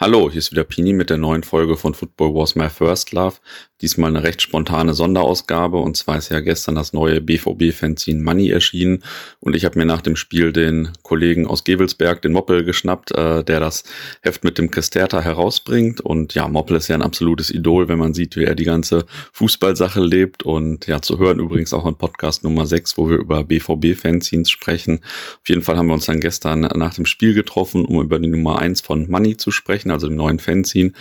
Hallo, hier ist wieder Pini mit der neuen Folge von Football Was My First Love. Diesmal eine recht spontane Sonderausgabe. Und zwar ist ja gestern das neue BVB-Fanzine Money erschienen. Und ich habe mir nach dem Spiel den Kollegen aus Gevelsberg, den Moppel, geschnappt, äh, der das Heft mit dem Kesterta herausbringt. Und ja, Moppel ist ja ein absolutes Idol, wenn man sieht, wie er die ganze Fußballsache lebt. Und ja, zu hören übrigens auch in Podcast Nummer 6, wo wir über BVB-Fanzines sprechen. Auf jeden Fall haben wir uns dann gestern nach dem Spiel getroffen, um über die Nummer 1 von Money zu sprechen München, also dem neuen Fanzine.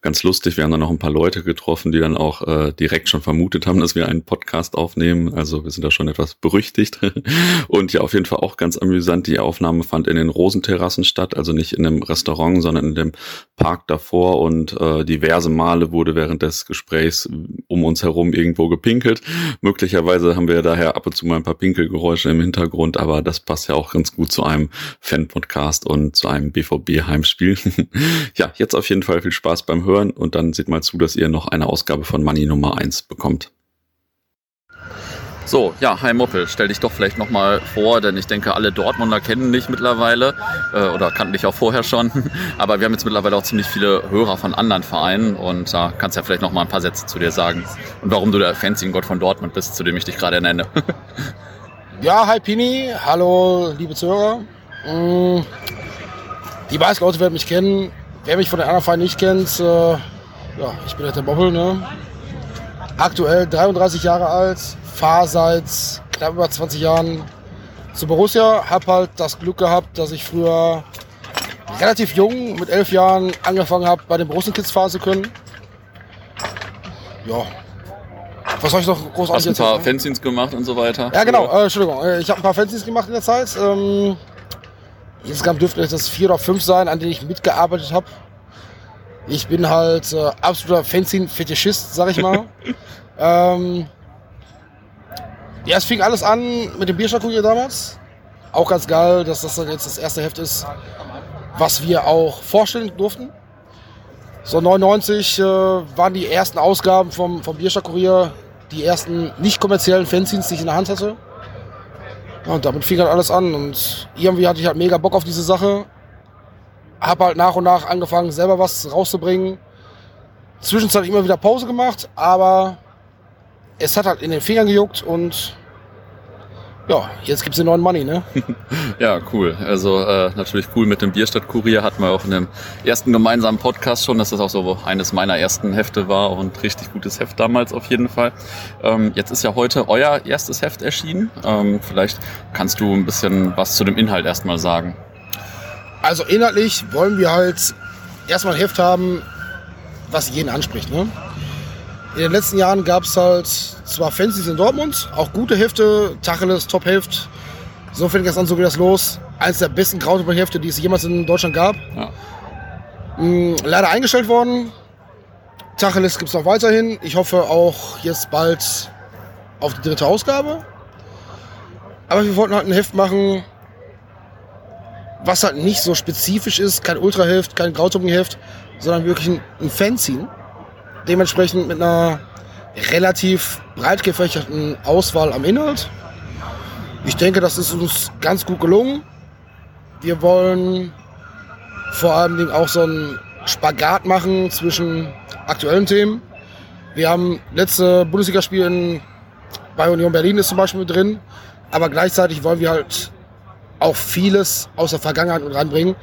Ganz lustig, wir haben dann noch ein paar Leute getroffen, die dann auch äh, direkt schon vermutet haben, dass wir einen Podcast aufnehmen. Also wir sind da schon etwas berüchtigt. Und ja, auf jeden Fall auch ganz amüsant. Die Aufnahme fand in den Rosenterrassen statt, also nicht in einem Restaurant, sondern in dem Park davor. Und äh, diverse Male wurde während des Gesprächs um uns herum irgendwo gepinkelt. Möglicherweise haben wir daher ab und zu mal ein paar Pinkelgeräusche im Hintergrund, aber das passt ja auch ganz gut zu einem Fan-Podcast und zu einem BVB-Heimspiel. ja, jetzt auf jeden Fall viel Spaß beim Hören und dann seht mal zu, dass ihr noch eine Ausgabe von Money Nummer 1 bekommt. So, ja, hi Moppel, stell dich doch vielleicht nochmal vor, denn ich denke, alle Dortmunder kennen dich mittlerweile äh, oder kannten dich auch vorher schon. Aber wir haben jetzt mittlerweile auch ziemlich viele Hörer von anderen Vereinen und da äh, kannst ja vielleicht nochmal ein paar Sätze zu dir sagen und warum du der Fanzine-Gott von Dortmund bist, zu dem ich dich gerade nenne. ja, hi Pini, hallo liebe Zuhörer. Mm, die meisten Leute werden mich kennen. Wer mich von den anderen Vereinen nicht kennt, äh, ja, ich bin halt der Bobbel, ne? Aktuell 33 Jahre alt, fahre seit knapp über 20 Jahren zu Borussia. Hab halt das Glück gehabt, dass ich früher relativ jung, mit elf Jahren, angefangen habe, bei den Borussia-Kids fahren zu können. Ja. Was soll ich noch großartig Hast ein paar Fanzines gemacht und so weiter? Ja, genau. Äh, Entschuldigung. Äh, ich habe ein paar Fanzines gemacht in der Zeit. Ähm, Insgesamt dürften es vier oder fünf sein, an denen ich mitgearbeitet habe. Ich bin halt äh, absoluter Fanzine-Fetischist, sag ich mal. ähm, ja, es fing alles an mit dem Bierstadtkurier damals. Auch ganz geil, dass das dann jetzt das erste Heft ist, was wir auch vorstellen durften. So 99 äh, waren die ersten Ausgaben vom, vom Bierstadtkurier, die ersten nicht kommerziellen Fanzines, die ich in der Hand hatte. Ja, und damit fing halt alles an und irgendwie hatte ich halt mega Bock auf diese Sache. Hab halt nach und nach angefangen, selber was rauszubringen. Zwischenzeitlich immer wieder Pause gemacht, aber es hat halt in den Fingern gejuckt und ja, jetzt gibt's den neuen Money, ne? ja, cool. Also äh, natürlich cool mit dem Bierstadt-Kurier hatten wir auch in dem ersten gemeinsamen Podcast schon, dass das auch so eines meiner ersten Hefte war und richtig gutes Heft damals auf jeden Fall. Ähm, jetzt ist ja heute euer erstes Heft erschienen. Ähm, vielleicht kannst du ein bisschen was zu dem Inhalt erstmal sagen. Also inhaltlich wollen wir halt erstmal ein Heft haben, was jeden anspricht, ne? In den letzten Jahren gab es halt zwar Fancies in Dortmund, auch gute Hefte, Tacheles, Top-Heft. So fängt das an, so geht das los. Eines der besten Krautpapier-Hefte, die es jemals in Deutschland gab. Ja. Hm, leider eingestellt worden. Tacheles gibt es noch weiterhin. Ich hoffe auch jetzt bald auf die dritte Ausgabe. Aber wir wollten halt ein Heft machen, was halt nicht so spezifisch ist. Kein Ultra-Heft, kein Grautoppen-Heft, sondern wirklich ein, ein Fanzine dementsprechend mit einer relativ breit gefächerten Auswahl am Inhalt. Ich denke, das ist uns ganz gut gelungen. Wir wollen vor allem auch so einen Spagat machen zwischen aktuellen Themen. Wir haben letzte Bundesligaspiel bei Union Berlin ist zum Beispiel drin, aber gleichzeitig wollen wir halt auch vieles aus der Vergangenheit mit reinbringen.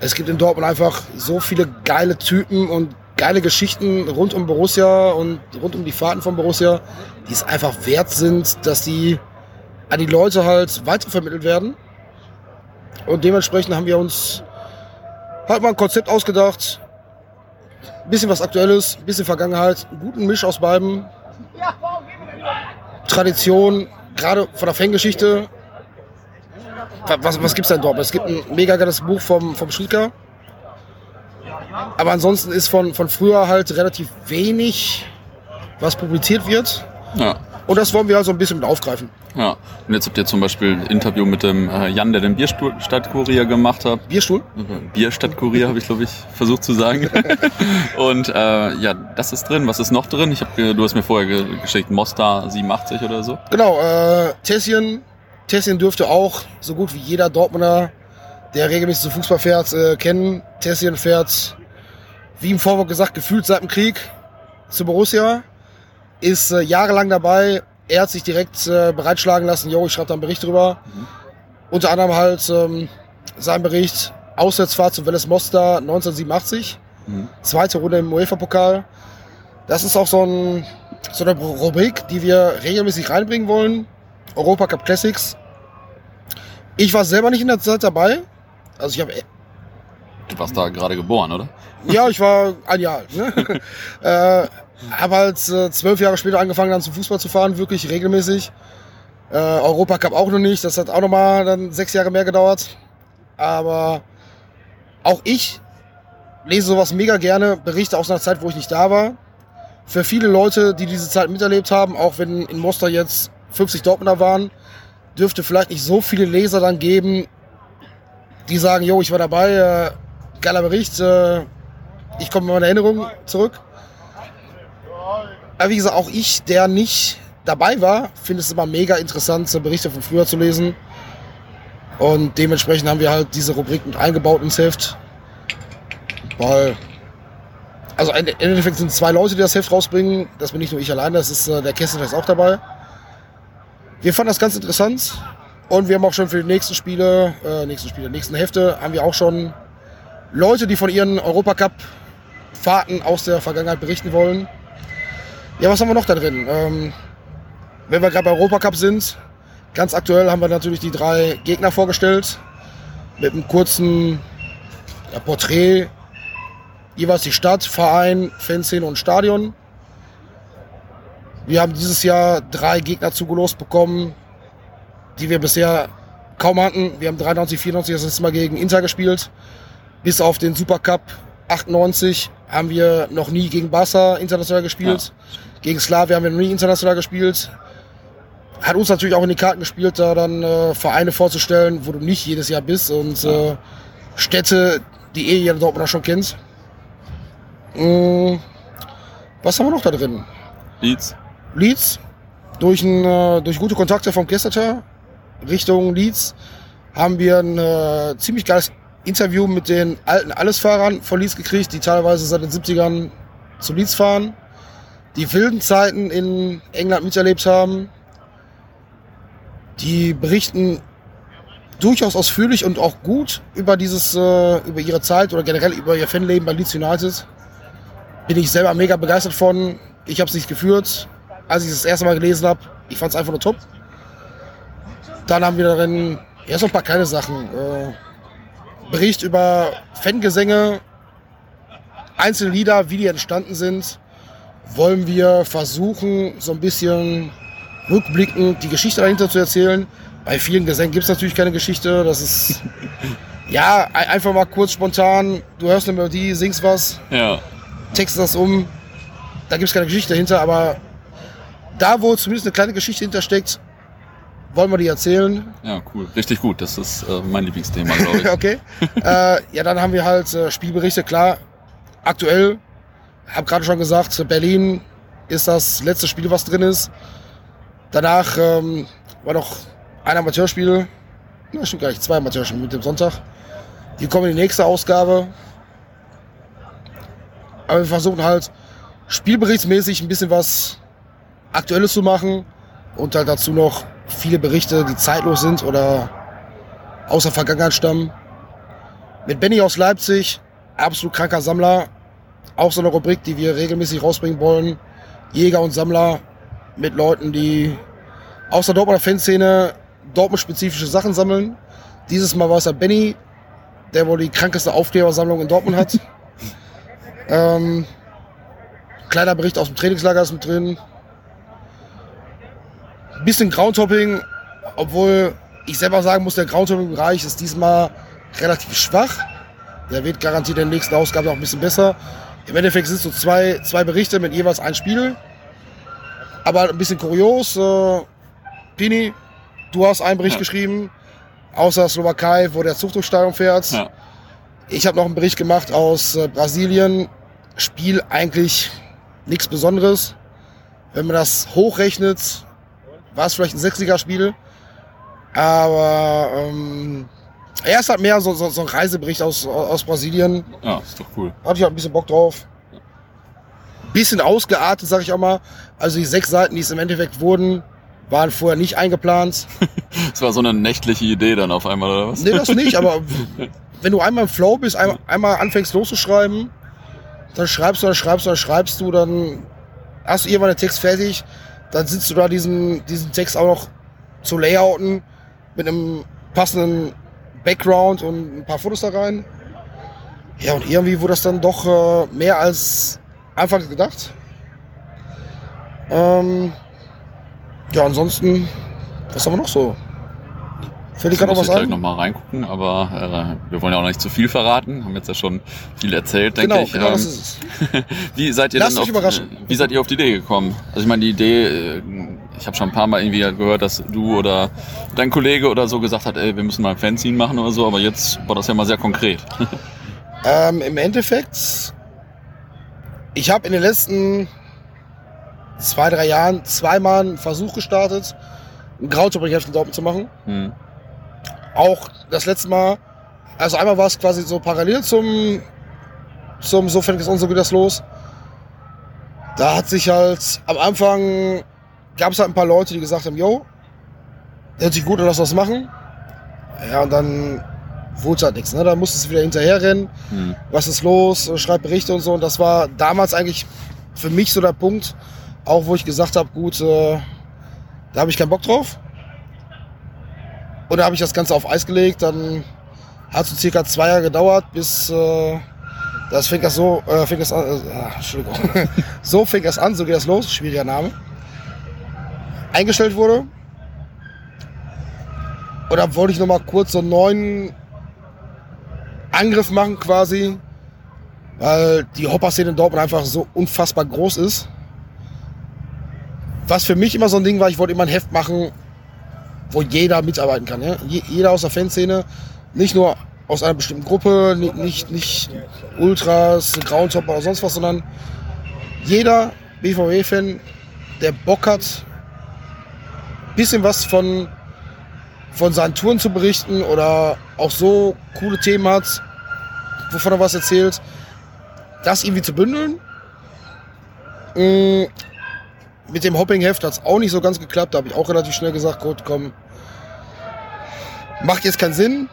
Es gibt in Dortmund einfach so viele geile Typen und geile Geschichten rund um Borussia und rund um die Fahrten von Borussia, die es einfach wert sind, dass die an die Leute halt weitervermittelt werden. Und dementsprechend haben wir uns halt mal ein Konzept ausgedacht. Ein bisschen was Aktuelles, ein bisschen Vergangenheit, einen guten Misch aus beiden. Tradition, gerade von der Fangeschichte. Was, was gibt es denn dort? Es gibt ein mega geiles Buch vom, vom Schlieker. Aber ansonsten ist von, von früher halt relativ wenig, was publiziert wird. Ja. Und das wollen wir also ein bisschen mit aufgreifen. Ja, und jetzt habt ihr zum Beispiel ein Interview mit dem äh, Jan, der den Bierstadtkurier gemacht hat. Bierstuhl? Bierstadtkurier habe ich, glaube ich, versucht zu sagen. und äh, ja, das ist drin. Was ist noch drin? Ich hab, du hast mir vorher geschickt, Mostar 87 oder so. Genau, äh, Tessien. Tessien dürfte auch so gut wie jeder Dortmunder, der regelmäßig zu Fußball fährt, äh, kennen. Tessien fährt wie im Vorwort gesagt, gefühlt seit dem Krieg zu Borussia. Ist äh, jahrelang dabei. Er hat sich direkt äh, bereitschlagen lassen, jo, ich schreibe da einen Bericht drüber. Mhm. Unter anderem halt ähm, sein Bericht Auswärtsfahrt zu Welles Mostar 1987. Mhm. Zweite Runde im UEFA-Pokal. Das ist auch so, ein, so eine Rubrik, die wir regelmäßig reinbringen wollen. Europacup Classics. Ich war selber nicht in der Zeit dabei. Also ich habe. Du warst da gerade geboren, oder? Ja, ich war ein Jahr alt. Ne? äh, habe halt äh, zwölf Jahre später angefangen, dann zum Fußball zu fahren, wirklich regelmäßig. Äh, Europacup auch noch nicht. Das hat auch noch mal dann sechs Jahre mehr gedauert. Aber auch ich lese sowas mega gerne, berichte aus einer Zeit, wo ich nicht da war. Für viele Leute, die diese Zeit miterlebt haben, auch wenn in Mostar jetzt 50 Dortmunder waren, dürfte vielleicht nicht so viele Leser dann geben, die sagen, jo, ich war dabei, äh, geiler Bericht, äh, ich komme mit meiner Erinnerung zurück. Aber wie gesagt, auch ich, der nicht dabei war, finde es immer mega interessant, Berichte von früher zu lesen. Und dementsprechend haben wir halt diese Rubrik mit eingebaut ins Heft. Weil, also im Endeffekt sind zwei Leute, die das Heft rausbringen. Das bin nicht nur ich allein, das ist äh, der Kessel ist auch dabei. Wir fanden das ganz interessant. Und wir haben auch schon für die nächsten Spiele, äh, nächsten Spiele, nächsten Hefte, haben wir auch schon Leute, die von ihren Europacup-Fahrten aus der Vergangenheit berichten wollen. Ja, was haben wir noch da drin? Ähm, wenn wir gerade bei Europacup sind, Ganz aktuell haben wir natürlich die drei Gegner vorgestellt mit einem kurzen ja, Porträt, jeweils die Stadt, Verein, Fanszene und Stadion. Wir haben dieses Jahr drei Gegner zugelost bekommen, die wir bisher kaum hatten. Wir haben 93, 94 das letzte Mal gegen Inter gespielt. Bis auf den Supercup 98 haben wir noch nie gegen Barca international gespielt. Ja. Gegen Slavia haben wir noch nie international gespielt hat uns natürlich auch in die Karten gespielt, da dann äh, Vereine vorzustellen, wo du nicht jedes Jahr bist und äh, Städte, die eh jeder Dortmunder schon kennt. Ähm, was haben wir noch da drin? Leeds. Leeds. Durch, ein, äh, durch gute Kontakte vom Kesseter Richtung Leeds haben wir ein äh, ziemlich geiles Interview mit den alten Allesfahrern von Leeds gekriegt, die teilweise seit den 70ern zu Leeds fahren, die wilden Zeiten in England miterlebt haben die berichten durchaus ausführlich und auch gut über dieses, äh, über ihre Zeit oder generell über ihr Fanleben bei Leeds United. Bin ich selber mega begeistert von. Ich habe es nicht geführt, als ich es das erste Mal gelesen habe. Ich fand es einfach nur top. Dann haben wir darin ja, so ein paar kleine Sachen. Äh, Bericht über Fangesänge, einzelne Lieder, wie die entstanden sind. Wollen wir versuchen, so ein bisschen rückblickend die Geschichte dahinter zu erzählen. Bei vielen Gesängen gibt es natürlich keine Geschichte. Das ist ja einfach mal kurz spontan. Du hörst eine Melodie, singst was, ja. textest das um. Da gibt es keine Geschichte dahinter, aber da, wo zumindest eine kleine Geschichte hintersteckt, wollen wir die erzählen. Ja, cool. Richtig gut. Das ist äh, mein Lieblingsthema, glaube ich. okay. äh, ja, dann haben wir halt äh, Spielberichte. Klar, aktuell, habe gerade schon gesagt, Berlin ist das letzte Spiel, was drin ist. Danach ähm, war noch ein Amateurspiel, na, stimmt gar nicht, zwei Amateurspiele mit dem Sonntag. Die kommen in die nächste Ausgabe. Aber wir versuchen halt spielberichtsmäßig ein bisschen was Aktuelles zu machen und halt dazu noch viele Berichte, die zeitlos sind oder aus der Vergangenheit stammen. Mit Benny aus Leipzig, absolut kranker Sammler. Auch so eine Rubrik, die wir regelmäßig rausbringen wollen. Jäger und Sammler mit Leuten, die aus der Dortmunder Fanszene Dortmund-spezifische Sachen sammeln. Dieses Mal war es ja Benny, der wohl die krankeste Aufklebersammlung in Dortmund hat. ähm, kleiner Bericht aus dem Trainingslager ist mit drin. Bisschen Groundhopping, obwohl ich selber sagen muss, der Groundhopping-Bereich ist diesmal relativ schwach. Der wird garantiert in der nächsten Ausgabe auch ein bisschen besser. Im Endeffekt sind es so zwei, zwei Berichte mit jeweils ein Spiel aber ein bisschen kurios. Äh, Pini, du hast einen Bericht ja. geschrieben aus der Slowakei, wo der Zug durch Stadion fährt. Ja. Ich habe noch einen Bericht gemacht aus äh, Brasilien. Spiel eigentlich nichts Besonderes. Wenn man das hochrechnet, war es vielleicht ein Sechsligaspiel. Aber ähm, Er ist halt mehr so, so, so ein Reisebericht aus, aus Brasilien. Ja, ist doch cool. Hatte ich halt ein bisschen Bock drauf. Bisschen ausgeartet, sag ich auch mal. Also die sechs Seiten, die es im Endeffekt wurden, waren vorher nicht eingeplant. Das war so eine nächtliche Idee dann auf einmal, oder was? Nee, das nicht, aber wenn du einmal im Flow bist, einmal, einmal anfängst loszuschreiben, dann schreibst du, dann schreibst du, dann schreibst du, dann hast du irgendwann den Text fertig, dann sitzt du da diesen, diesen Text auch noch zu layouten mit einem passenden Background und ein paar Fotos da rein. Ja, und irgendwie wurde das dann doch äh, mehr als anfangs gedacht. Ähm, ja, ansonsten, was haben wir noch so? Fällt dir gerade was ich gleich nochmal reingucken, aber äh, wir wollen ja auch nicht zu viel verraten. Haben jetzt ja schon viel erzählt, denke Genau, ich. genau Ähm, das ist es. Wie seid ihr Lasst denn auf, überraschen. Wie seid ihr auf die Idee gekommen? Also ich meine, die Idee, äh, ich habe schon ein paar Mal irgendwie gehört, dass du oder dein Kollege oder so gesagt hat, ey, wir müssen mal ein Fanzine machen oder so, aber jetzt war das ja mal sehr konkret. Ähm, Im Endeffekt, ich habe in den letzten zwei, drei Jahren zweimal einen Versuch gestartet, ein Grautopik-Heft in Dortmund zu machen. Hm. Auch das letzte Mal, also einmal war es quasi so parallel zum, zum So fängt es an, so geht das los. Da hat sich halt am Anfang gab es halt ein paar Leute, die gesagt haben, yo, hört sich gut an, lass das machen. Ja, und dann wurde es halt nichts. Ne? Da musstest du wieder hinterherrennen. Hm. was ist los, schreib Berichte und so. Und das war damals eigentlich für mich so der Punkt, auch wo ich gesagt habe, gut, äh, da habe ich keinen Bock drauf. Und da habe ich das Ganze auf Eis gelegt. Dann hat es so circa zwei Jahre gedauert, bis äh, das fängt das so, äh, fängt das an, äh, ah, Entschuldigung, so fängt das an, so geht das los, schwieriger Name, eingestellt wurde. Und dann wollte ich noch mal kurz so einen neuen Angriff machen quasi, weil die Hopper-Szene in Dortmund einfach so unfassbar groß ist. Was für mich immer so ein Ding war, ich wollte immer ein Heft machen, wo jeder mitarbeiten kann. Ja? Je, jeder aus der Fanszene, nicht nur aus einer bestimmten Gruppe, ni- nicht, nicht Ultras, Groundhopper oder sonst was, sondern jeder BVB-Fan, der Bock hat, bisschen was von, von seinen Touren zu berichten oder auch so coole Themen hat, wovon er was erzählt, das irgendwie zu bündeln. Mit dem Hopping-Heft hat es auch nicht so ganz geklappt. Da habe ich auch relativ schnell gesagt, gut, komm, macht jetzt keinen Sinn.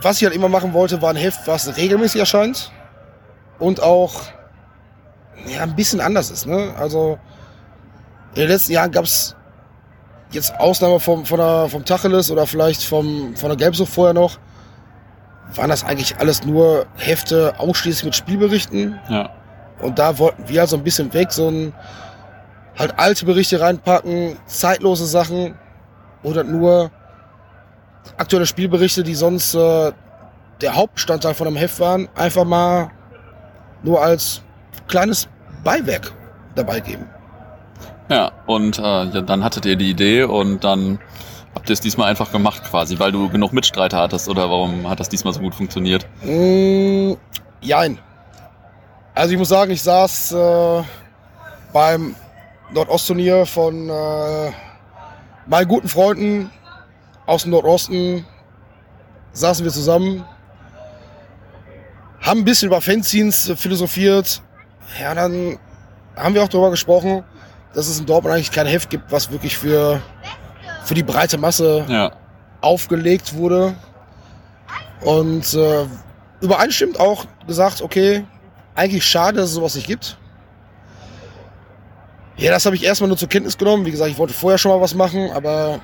Was ich halt immer machen wollte, war ein Heft, was regelmäßig erscheint und auch ja, ein bisschen anders ist. Ne? Also in den letzten Jahren gab es jetzt Ausnahme vom, von der, vom Tacheles oder vielleicht vom, von der Gelbsucht vorher noch, waren das eigentlich alles nur Hefte ausschließlich mit Spielberichten. Ja. Und da wollten wir halt so ein bisschen weg, so ein halt alte Berichte reinpacken, zeitlose Sachen oder nur aktuelle Spielberichte, die sonst äh, der Hauptbestandteil von einem Heft waren, einfach mal nur als kleines Beiwerk dabei geben. Ja, und äh, ja, dann hattet ihr die Idee und dann habt ihr es diesmal einfach gemacht quasi, weil du genug Mitstreiter hattest oder warum hat das diesmal so gut funktioniert? Mm, jein. Also ich muss sagen, ich saß äh, beim Nordostturnier von äh, meinen guten Freunden aus dem Nordosten. Saßen wir zusammen, haben ein bisschen über Fanzines philosophiert. Ja, dann haben wir auch darüber gesprochen, dass es in Dortmund eigentlich kein Heft gibt, was wirklich für, für die breite Masse Ja. aufgelegt wurde. Und äh, übereinstimmend auch gesagt, okay, eigentlich schade, dass es sowas nicht gibt. Ja, das habe ich erstmal nur zur Kenntnis genommen. Wie gesagt, ich wollte vorher schon mal was machen, aber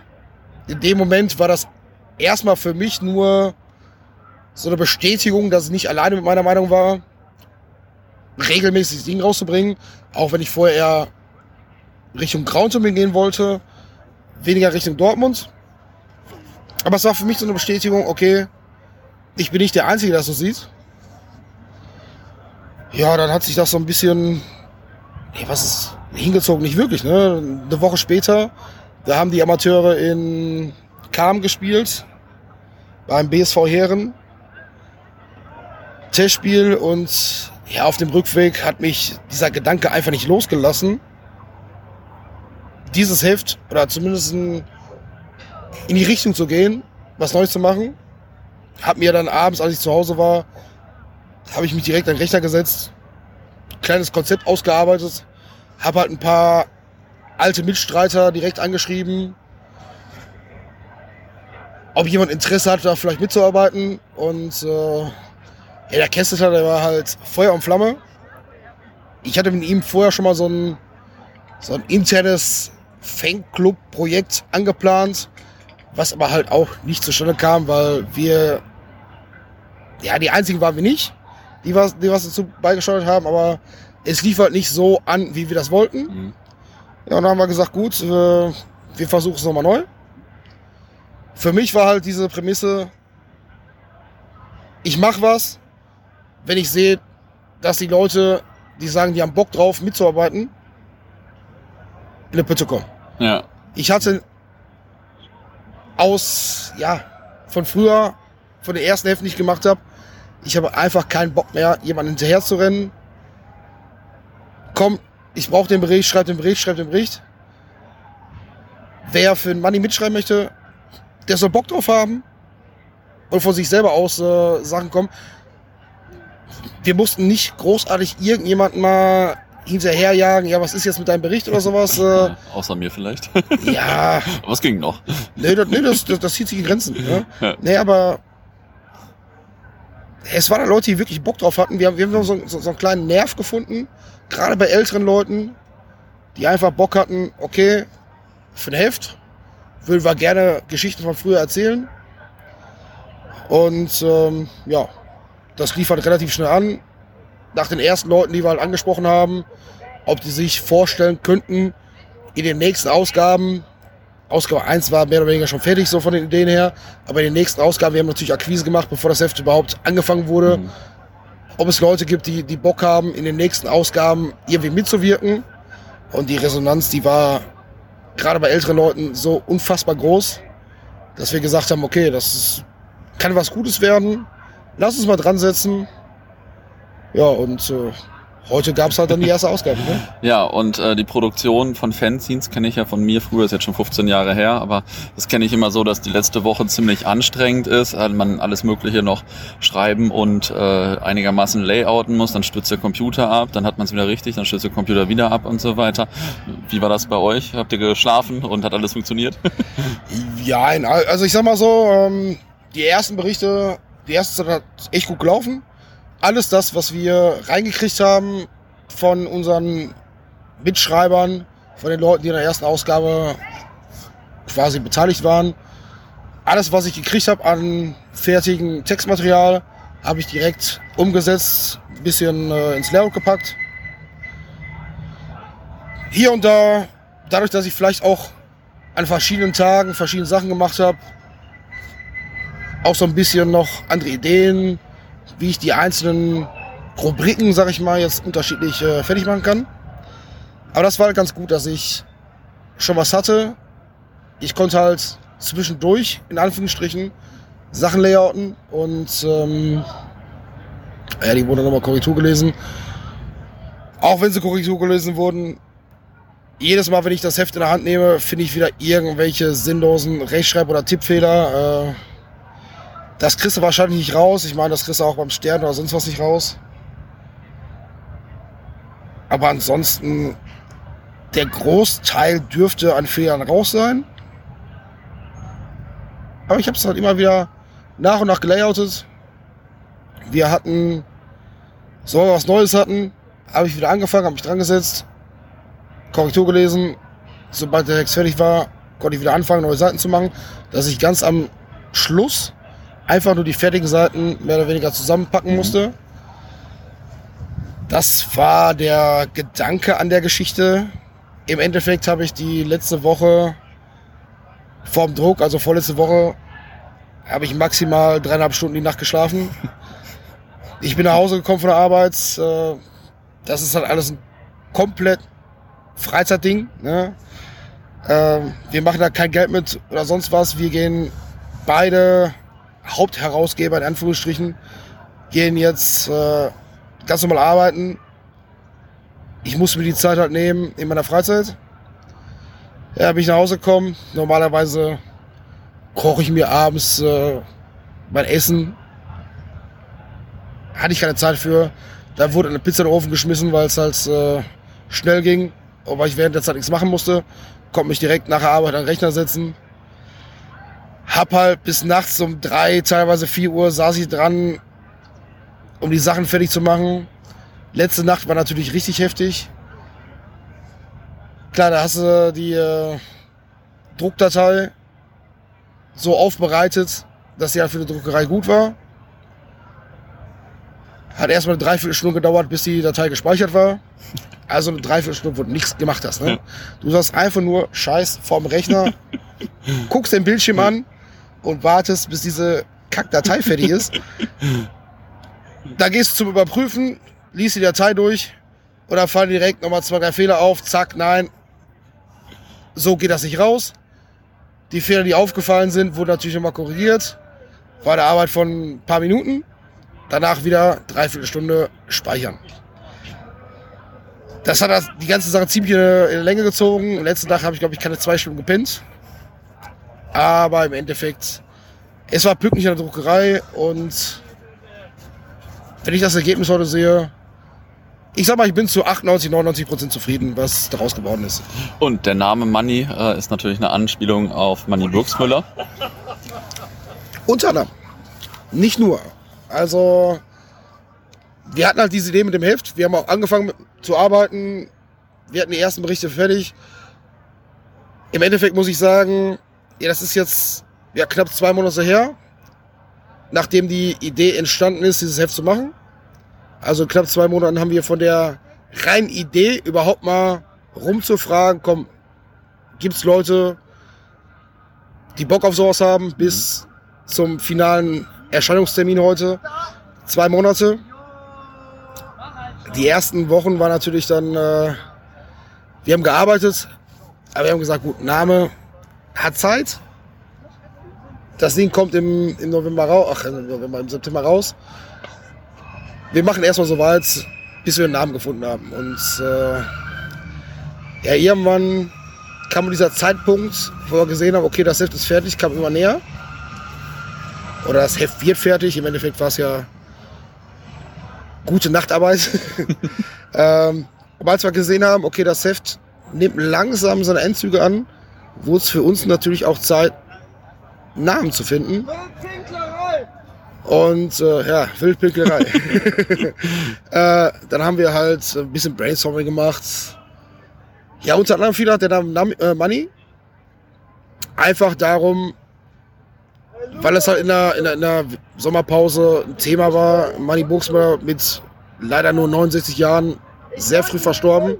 in dem Moment war das erstmal für mich nur so eine Bestätigung, dass ich nicht alleine mit meiner Meinung war, regelmäßig das Ding rauszubringen. Auch wenn ich vorher eher Richtung Groundtumbling gehen wollte, weniger Richtung Dortmund. Aber es war für mich so eine Bestätigung, okay, ich bin nicht der Einzige, der das so sieht. Ja, dann hat sich das so ein bisschen, nee, was ist, hingezogen, nicht wirklich, ne? Eine Woche später, da haben die Amateure in Kam gespielt, beim BSV Heeren. Testspiel und ja, auf dem Rückweg hat mich dieser Gedanke einfach nicht losgelassen. Dieses Heft, oder zumindest in, die Richtung zu gehen, was Neues zu machen. Hab mir dann abends, als ich zu Hause war, habe ich mich direkt an den Rechner gesetzt, kleines Konzept ausgearbeitet, habe halt ein paar alte Mitstreiter direkt angeschrieben, ob jemand Interesse hat, da vielleicht mitzuarbeiten. Und äh, ja, der Kessler, der war halt Feuer und Flamme. Ich hatte mit ihm vorher schon mal so ein, so ein internes Fanclub-Projekt angeplant, was aber halt auch nicht zustande kam, weil wir, ja, die einzigen waren wir nicht, die was, die was dazu beigesteuert haben, aber es lief halt nicht so an, wie wir das wollten. Mhm. Ja, und dann haben wir gesagt, gut, äh, wir versuchen es nochmal neu. Für mich war halt diese Prämisse, ich mache was, wenn ich sehe, dass die Leute, die sagen, die haben Bock drauf, mitzuarbeiten, in eine Pütte kommen. Ja. Ich hatte aus, ja, von früher, von den ersten Hälften, die ich gemacht habe, ich habe einfach keinen Bock mehr, jemanden hinterher zu rennen. Komm, ich brauche den Bericht, schreib den Bericht, schreib den Bericht. Wer für ein Money mitschreiben möchte, der soll Bock drauf haben und von sich selber aus äh, Sachen kommen. Wir mussten nicht großartig irgendjemanden mal hinterherjagen, ja, was ist jetzt mit deinem Bericht oder sowas? Äh, Außer mir vielleicht. ja. Was ging noch? Nee, das, nee, das, das, das zieht sich in Grenzen. Ne? Ja. Nee, aber es waren Leute, die wirklich Bock drauf hatten. Wir haben, wir haben so, so, so einen kleinen Nerv gefunden, gerade bei älteren Leuten, die einfach Bock hatten, okay, für ein Heft würden wir gerne Geschichten von früher erzählen. Und ähm, ja, das lief halt relativ schnell an. Nach den ersten Leuten, die wir halt angesprochen haben, ob die sich vorstellen könnten, in den nächsten Ausgaben, Ausgabe 1 war mehr oder weniger schon fertig, so von den Ideen her, aber in den nächsten Ausgaben, wir haben natürlich Akquise gemacht, bevor das Heft überhaupt angefangen wurde, mhm. Ob es Leute gibt, die, die Bock haben, in den nächsten Ausgaben irgendwie mitzuwirken. Und die Resonanz, die war gerade bei älteren Leuten so unfassbar groß, dass wir gesagt haben, okay, das ist, kann was Gutes werden. Lass uns mal dran setzen. Ja, und äh, heute gab es halt dann die erste Ausgabe. Ne? Ja, und äh, die Produktion von Fanzines kenne ich ja von mir früher, ist jetzt schon 15 Jahre her, aber das kenne ich immer so, dass die letzte Woche ziemlich anstrengend ist, weil man alles Mögliche noch schreiben und äh, einigermaßen layouten muss, dann stürzt der Computer ab, dann hat man es wieder richtig, dann stürzt der Computer wieder ab und so weiter. Wie war das bei euch? Habt ihr geschlafen und hat alles funktioniert? ja, also ich sag mal so, ähm, die ersten Berichte, die erste Zeit hat echt gut gelaufen alles das, was wir reingekriegt haben von unseren Mitschreibern, von den Leuten, die in der ersten Ausgabe quasi beteiligt waren. Alles, was ich gekriegt habe an fertigen Textmaterial, habe ich direkt umgesetzt, ein bisschen äh, ins Layout gepackt. Hier und da, dadurch, dass ich vielleicht auch an verschiedenen Tagen verschiedene Sachen gemacht habe, auch so ein bisschen noch andere Ideen, wie ich die einzelnen Rubriken, sag ich mal, jetzt unterschiedlich äh, fertig machen kann. Aber das war halt ganz gut, dass ich schon was hatte. Ich konnte halt zwischendurch, in Anführungsstrichen, Sachen layouten und ähm, ja, die wurden nochmal Korrektur gelesen. Auch wenn sie Korrektur gelesen wurden, jedes Mal, wenn ich das Heft in der Hand nehme, finde ich wieder irgendwelche sinnlosen Rechtschreib- oder Tippfehler. Äh, das kriegst du wahrscheinlich nicht raus. Ich meine, das kriegst du auch beim Stern oder sonst was nicht raus. Aber ansonsten, der Großteil dürfte an Fehlern raus sein. Aber ich habe es halt immer wieder nach und nach gelayoutet. Wir hatten, so wir was Neues hatten, habe ich wieder angefangen, habe mich dran gesetzt, Korrektur gelesen. Sobald der Text fertig war, konnte ich wieder anfangen, neue Seiten zu machen, dass ich ganz am Schluss einfach nur die fertigen Seiten mehr oder weniger zusammenpacken mhm. musste. Das war der Gedanke an der Geschichte. Im Endeffekt habe ich die letzte Woche vorm Druck, also vorletzte Woche, habe ich maximal dreieinhalb Stunden die Nacht geschlafen. Ich bin nach Hause gekommen von der Arbeit. Äh, das ist halt alles ein komplett Freizeitding. Ne? Ähm, wir machen da kein Geld mit oder sonst was. Wir gehen beide Hauptherausgeber in Anführungsstrichen gehen jetzt äh, ganz normal arbeiten. Ich muss mir die Zeit halt nehmen in meiner Freizeit. Ja, bin ich nach Hause gekommen. Normalerweise koche ich mir abends äh, mein Essen hatte ich keine Zeit für. Da wurde eine Pizza in den Ofen geschmissen, weil es halt äh, schnell ging. Weil ich während der Zeit nichts machen musste, konnte mich direkt nach der Arbeit an den Rechner setzen. Hab halt bis nachts um drei, teilweise vier Uhr saß ich dran, um die Sachen fertig zu machen. Letzte Nacht war natürlich richtig heftig. Klar, da hast du die äh, Druckdatei so aufbereitet, dass sie halt für die Druckerei gut war. Hat erstmal eine Dreiviertelstunde gedauert, bis die Datei gespeichert war. Also eine Dreiviertelstunde, wo du nichts gemacht hast. Ne? Du sagst einfach nur Scheiß vorm Rechner, guckst den Bildschirm an und wartest, bis diese Kackdatei fertig ist. Da gehst du zum Überprüfen, liest die Datei durch oder fallen direkt nochmal zwei, drei Fehler auf. Zack, nein. So geht das nicht raus. Die Fehler, die aufgefallen sind, wurden natürlich nochmal korrigiert. War eine Arbeit von ein paar Minuten. Danach wieder dreiviertel Stunde speichern. Das hat die ganze Sache ziemlich in die Länge gezogen. Am letzten Tag habe ich, glaube ich, keine zwei Stunden gepennt. Aber im Endeffekt, es war pünktlich in der Druckerei und wenn ich das Ergebnis heute sehe, ich sag mal, ich bin zu 98, 99 Prozent zufrieden, was daraus geworden ist. Und der Name Money äh, ist natürlich eine Anspielung auf Manny Burgsmüller. Unter anderem. Nicht nur. Also, wir hatten halt diese Idee mit dem Heft. Wir haben auch angefangen zu arbeiten. Wir hatten die ersten Berichte fertig. Im Endeffekt muss ich sagen, ja, das ist jetzt ja, knapp zwei Monate her, nachdem die Idee entstanden ist, dieses Heft zu machen. Also knapp zwei Monaten haben wir von der reinen Idee überhaupt mal rumzufragen, komm, gibt's Leute, die Bock auf sowas haben, bis zum finalen Erscheinungstermin heute. Zwei Monate. Die ersten Wochen war natürlich dann, äh, wir haben gearbeitet, aber wir haben gesagt, gut, Name hat Zeit. Das Ding kommt im, im November raus, ach, im November, im September raus wir machen erstmal so weit, bis wir einen Namen gefunden haben. Und äh, ja, irgendwann kam dieser Zeitpunkt, wo wir gesehen haben, okay, das Heft ist fertig, kam immer näher. Oder das Heft wird fertig. Im Endeffekt war es ja gute Nachtarbeit. ähm, aber als wir gesehen haben, okay, das Heft nimmt langsam seine Endzüge an, wurde es für uns natürlich auch Zeit, Namen zu finden. Und äh, ja, Wildpickerei. äh, dann haben wir halt ein bisschen Brainstorming gemacht. Ja, unter anderem viel hat der Name äh, Money. Einfach darum, weil es halt in der, in der, in der Sommerpause ein Thema war. Money Buxmer mit leider nur 69 Jahren sehr früh verstorben.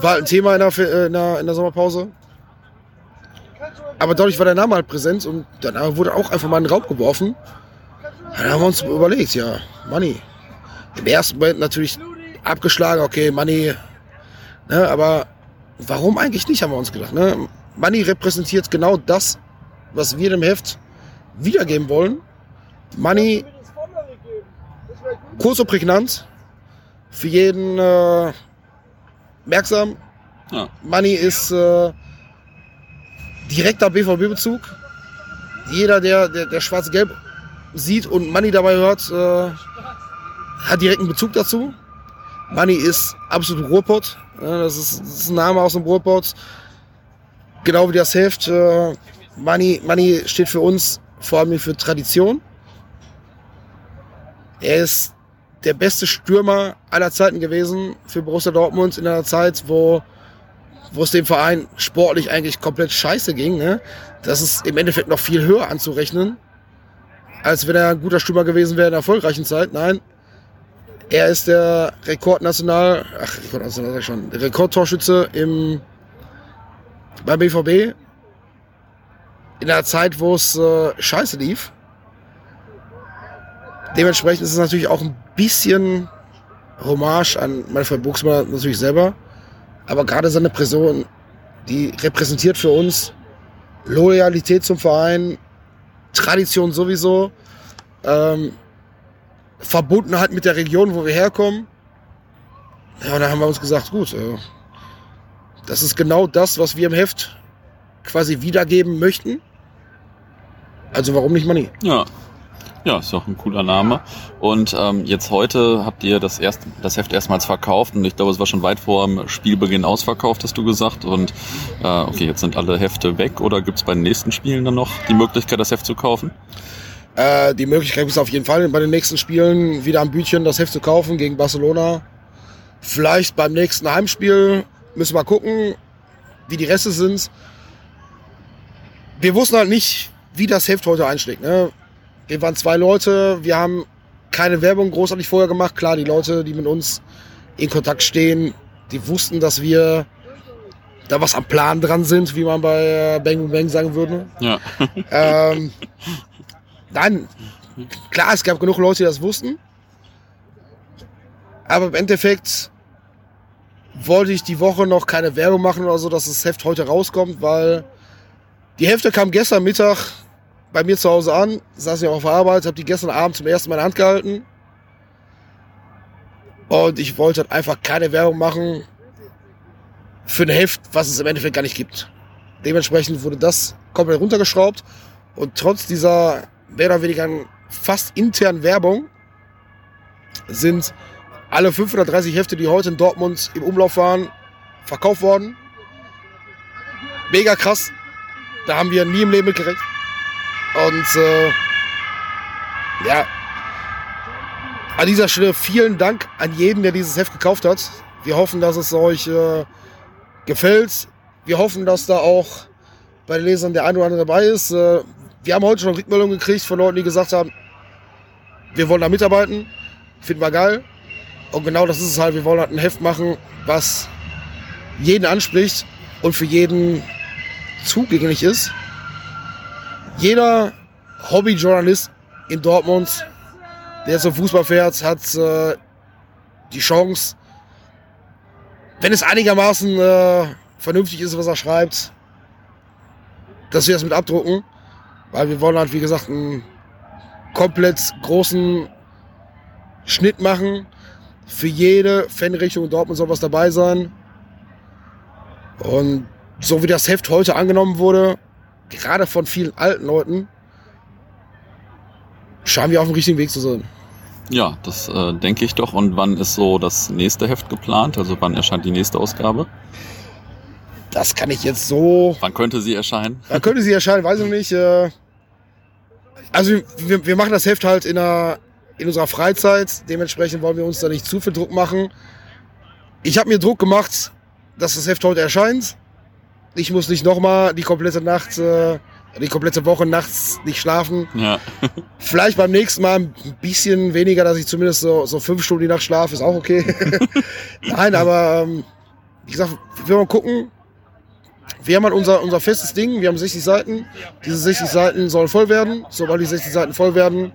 War ein Thema in der, äh, in der, in der Sommerpause. Aber dadurch war der Name halt präsent und der Name wurde auch einfach mal in den Raum geworfen. Dann haben wir uns überlegt, ja, Money. Im ersten Moment natürlich abgeschlagen, okay, Money. Ne, aber warum eigentlich nicht, haben wir uns gedacht. Ne? Money repräsentiert genau das, was wir dem Heft wiedergeben wollen. Money, kurz und prägnant, für jeden äh, merksam. Ja. Money ist äh, direkter BVB-Bezug. Jeder, der, der, der schwarz-gelb sieht und Money dabei hört, äh, hat direkten Bezug dazu. Money ist absolut Ruhrpott. Das, ist, das, ist, ein Name aus dem Ruhrpott. Genau wie das Heft. Äh, Money steht für uns vor allem für Tradition. Er ist der beste Stürmer aller Zeiten gewesen für Borussia Dortmund in einer Zeit, wo, wo es dem Verein sportlich eigentlich komplett scheiße ging. Ne? Das ist im Endeffekt noch viel höher anzurechnen als wenn er ein guter Stürmer gewesen wäre in der erfolgreichen Zeit. Nein, er ist der Rekordnational, ach, Rekordnational schon, Rekordtorschütze im, beim BVB in einer Zeit, wo es äh, scheiße lief. Dementsprechend ist es natürlich auch ein bisschen Hommage an Manfred Buchsmann natürlich selber. Aber gerade seine Person, die repräsentiert für uns Loyalität zum Verein, Tradition sowieso. Ähm, verbunden halt mit der Region, wo wir herkommen. Ja, und da haben wir uns gesagt, gut, äh, das ist genau das, was wir im Heft quasi wiedergeben möchten. Also warum nicht Money? Ja. Ja, ist doch ein cooler Name. Und ähm, jetzt heute habt ihr das, erst, das Heft erstmals verkauft und ich glaube, es war schon weit vor dem Spielbeginn ausverkauft, hast du gesagt. Und äh, okay, jetzt sind alle Hefte weg oder gibt es bei den nächsten Spielen dann noch die Möglichkeit, das Heft zu kaufen? Äh, die Möglichkeit es auf jeden Fall bei den nächsten Spielen wieder am Bütchen das Heft zu kaufen gegen Barcelona. Vielleicht beim nächsten Heimspiel müssen wir gucken, wie die Reste sind. Wir wussten halt nicht, wie das Heft heute einschlägt. Ne? Wir waren zwei Leute, wir haben keine Werbung großartig vorher gemacht. Klar, die Leute, die mit uns in Kontakt stehen, die wussten, dass wir da was am Plan dran sind, wie man bei äh, Bang Bang sagen würde. Ja. ähm, nein, klar, es gab genug Leute, die das wussten. Aber im Endeffekt wollte ich die Woche noch keine Werbung machen oder so, dass das Heft heute rauskommt, weil die Hefte kam gestern Mittag bei mir zu Hause an, saß ich auf der Arbeit, habe die gestern Abend zum ersten Mal in der Hand gehalten. Und ich wollte halt einfach keine Werbung machen für ein Heft, was es im Endeffekt gar nicht gibt. Dementsprechend wurde das komplett runtergeschraubt. Und trotz dieser mehr oder weniger fast internen Werbung sind alle 530 Hefte, die heute in Dortmund im Umlauf waren, verkauft worden. Mega krass. Da haben wir nie im Leben mit gerechnet. Und äh, ja, an dieser Stelle vielen Dank an jeden, der dieses Heft gekauft hat. Wir hoffen, dass es euch äh, gefällt. Wir hoffen, dass da auch bei den Lesern der eine oder andere dabei ist. Äh, wir haben heute schon Rückmeldungen gekriegt von Leuten, die gesagt haben, wir wollen da mitarbeiten, finden wir geil. Und genau das ist es halt. Wir wollen halt ein Heft machen, was jeden anspricht und für jeden zugänglich ist jeder Hobbyjournalist in Dortmund, der zum Fußball fährt, hat äh, die Chance, wenn es einigermaßen äh, vernünftig ist, was er schreibt, dass wir das mit abdrucken. Weil wir wollen halt, wie gesagt, einen komplett großen Schnitt machen. Für jede Fanrichtung in Dortmund soll was dabei sein. Und so wie das Heft heute angenommen wurde, gerade von vielen alten Leuten, scheinen wir auf dem richtigen Weg zu sein. Ja, das äh, denke ich doch. Und wann ist so das nächste Heft geplant? Also wann erscheint die nächste Ausgabe? Das kann ich jetzt so. Wann könnte sie erscheinen? Wann könnte sie erscheinen? Weiß ich nicht. Äh, also wir, wir machen das Heft halt in, einer, in unserer Freizeit. Dementsprechend wollen wir uns da nicht zu viel Druck machen. Ich habe mir Druck gemacht, dass das Heft heute erscheint ich muss nicht nochmal die komplette Nacht, äh, die komplette Woche nachts nicht schlafen. Ja. Vielleicht beim nächsten Mal ein bisschen weniger, dass ich zumindest so, so fünf Stunden die Nacht schlafe, ist auch okay. Nein, aber ähm, wie gesagt, wir wollen gucken. Wir haben halt unser, unser festes Ding, wir haben 60 Seiten. Diese 60 Seiten sollen voll werden. Sobald die 60 Seiten voll werden,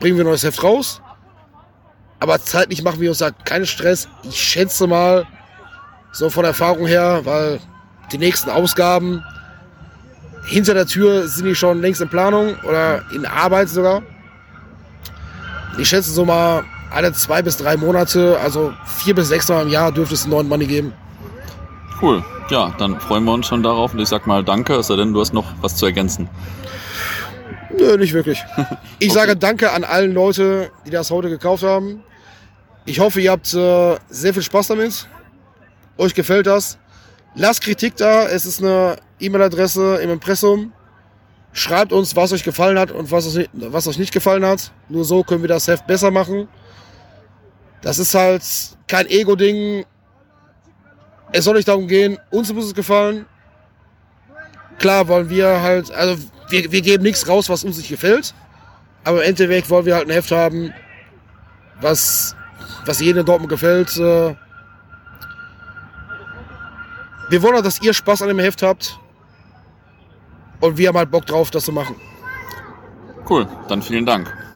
bringen wir ein neues Heft raus. Aber zeitlich machen wir uns da keinen Stress. Ich schätze mal, so von Erfahrung her, weil die nächsten Ausgaben hinter der Tür sind die schon längst in Planung oder in Arbeit sogar. Ich schätze so mal alle zwei bis drei Monate, also vier bis sechs Mal im Jahr dürfte es einen neuen Money geben. Cool. Ja, dann freuen wir uns schon darauf und ich sag mal danke, es sei denn, du hast noch was zu ergänzen. Nö, nicht wirklich. Ich okay. sage danke an allen Leute, die das heute gekauft haben. Ich hoffe, ihr habt äh, sehr viel Spaß damit. Euch gefällt das. Lasst Kritik da. Es ist eine E-Mail-Adresse im Impressum. Schreibt uns, was euch gefallen hat und was, was euch nicht gefallen hat. Nur so können wir das Heft besser machen. Das ist halt kein Ego-Ding. Es soll nicht darum gehen, uns muss es gefallen. Klar wollen wir halt, also wir, wir geben nichts raus, was uns nicht gefällt. Aber im Endeffekt wollen wir halt ein Heft haben, was, was jedem in Dortmund gefällt. Äh, wir wollen auch, dass ihr Spaß an dem Heft habt. Und wir haben halt Bock drauf, das zu machen. Cool, dann vielen Dank.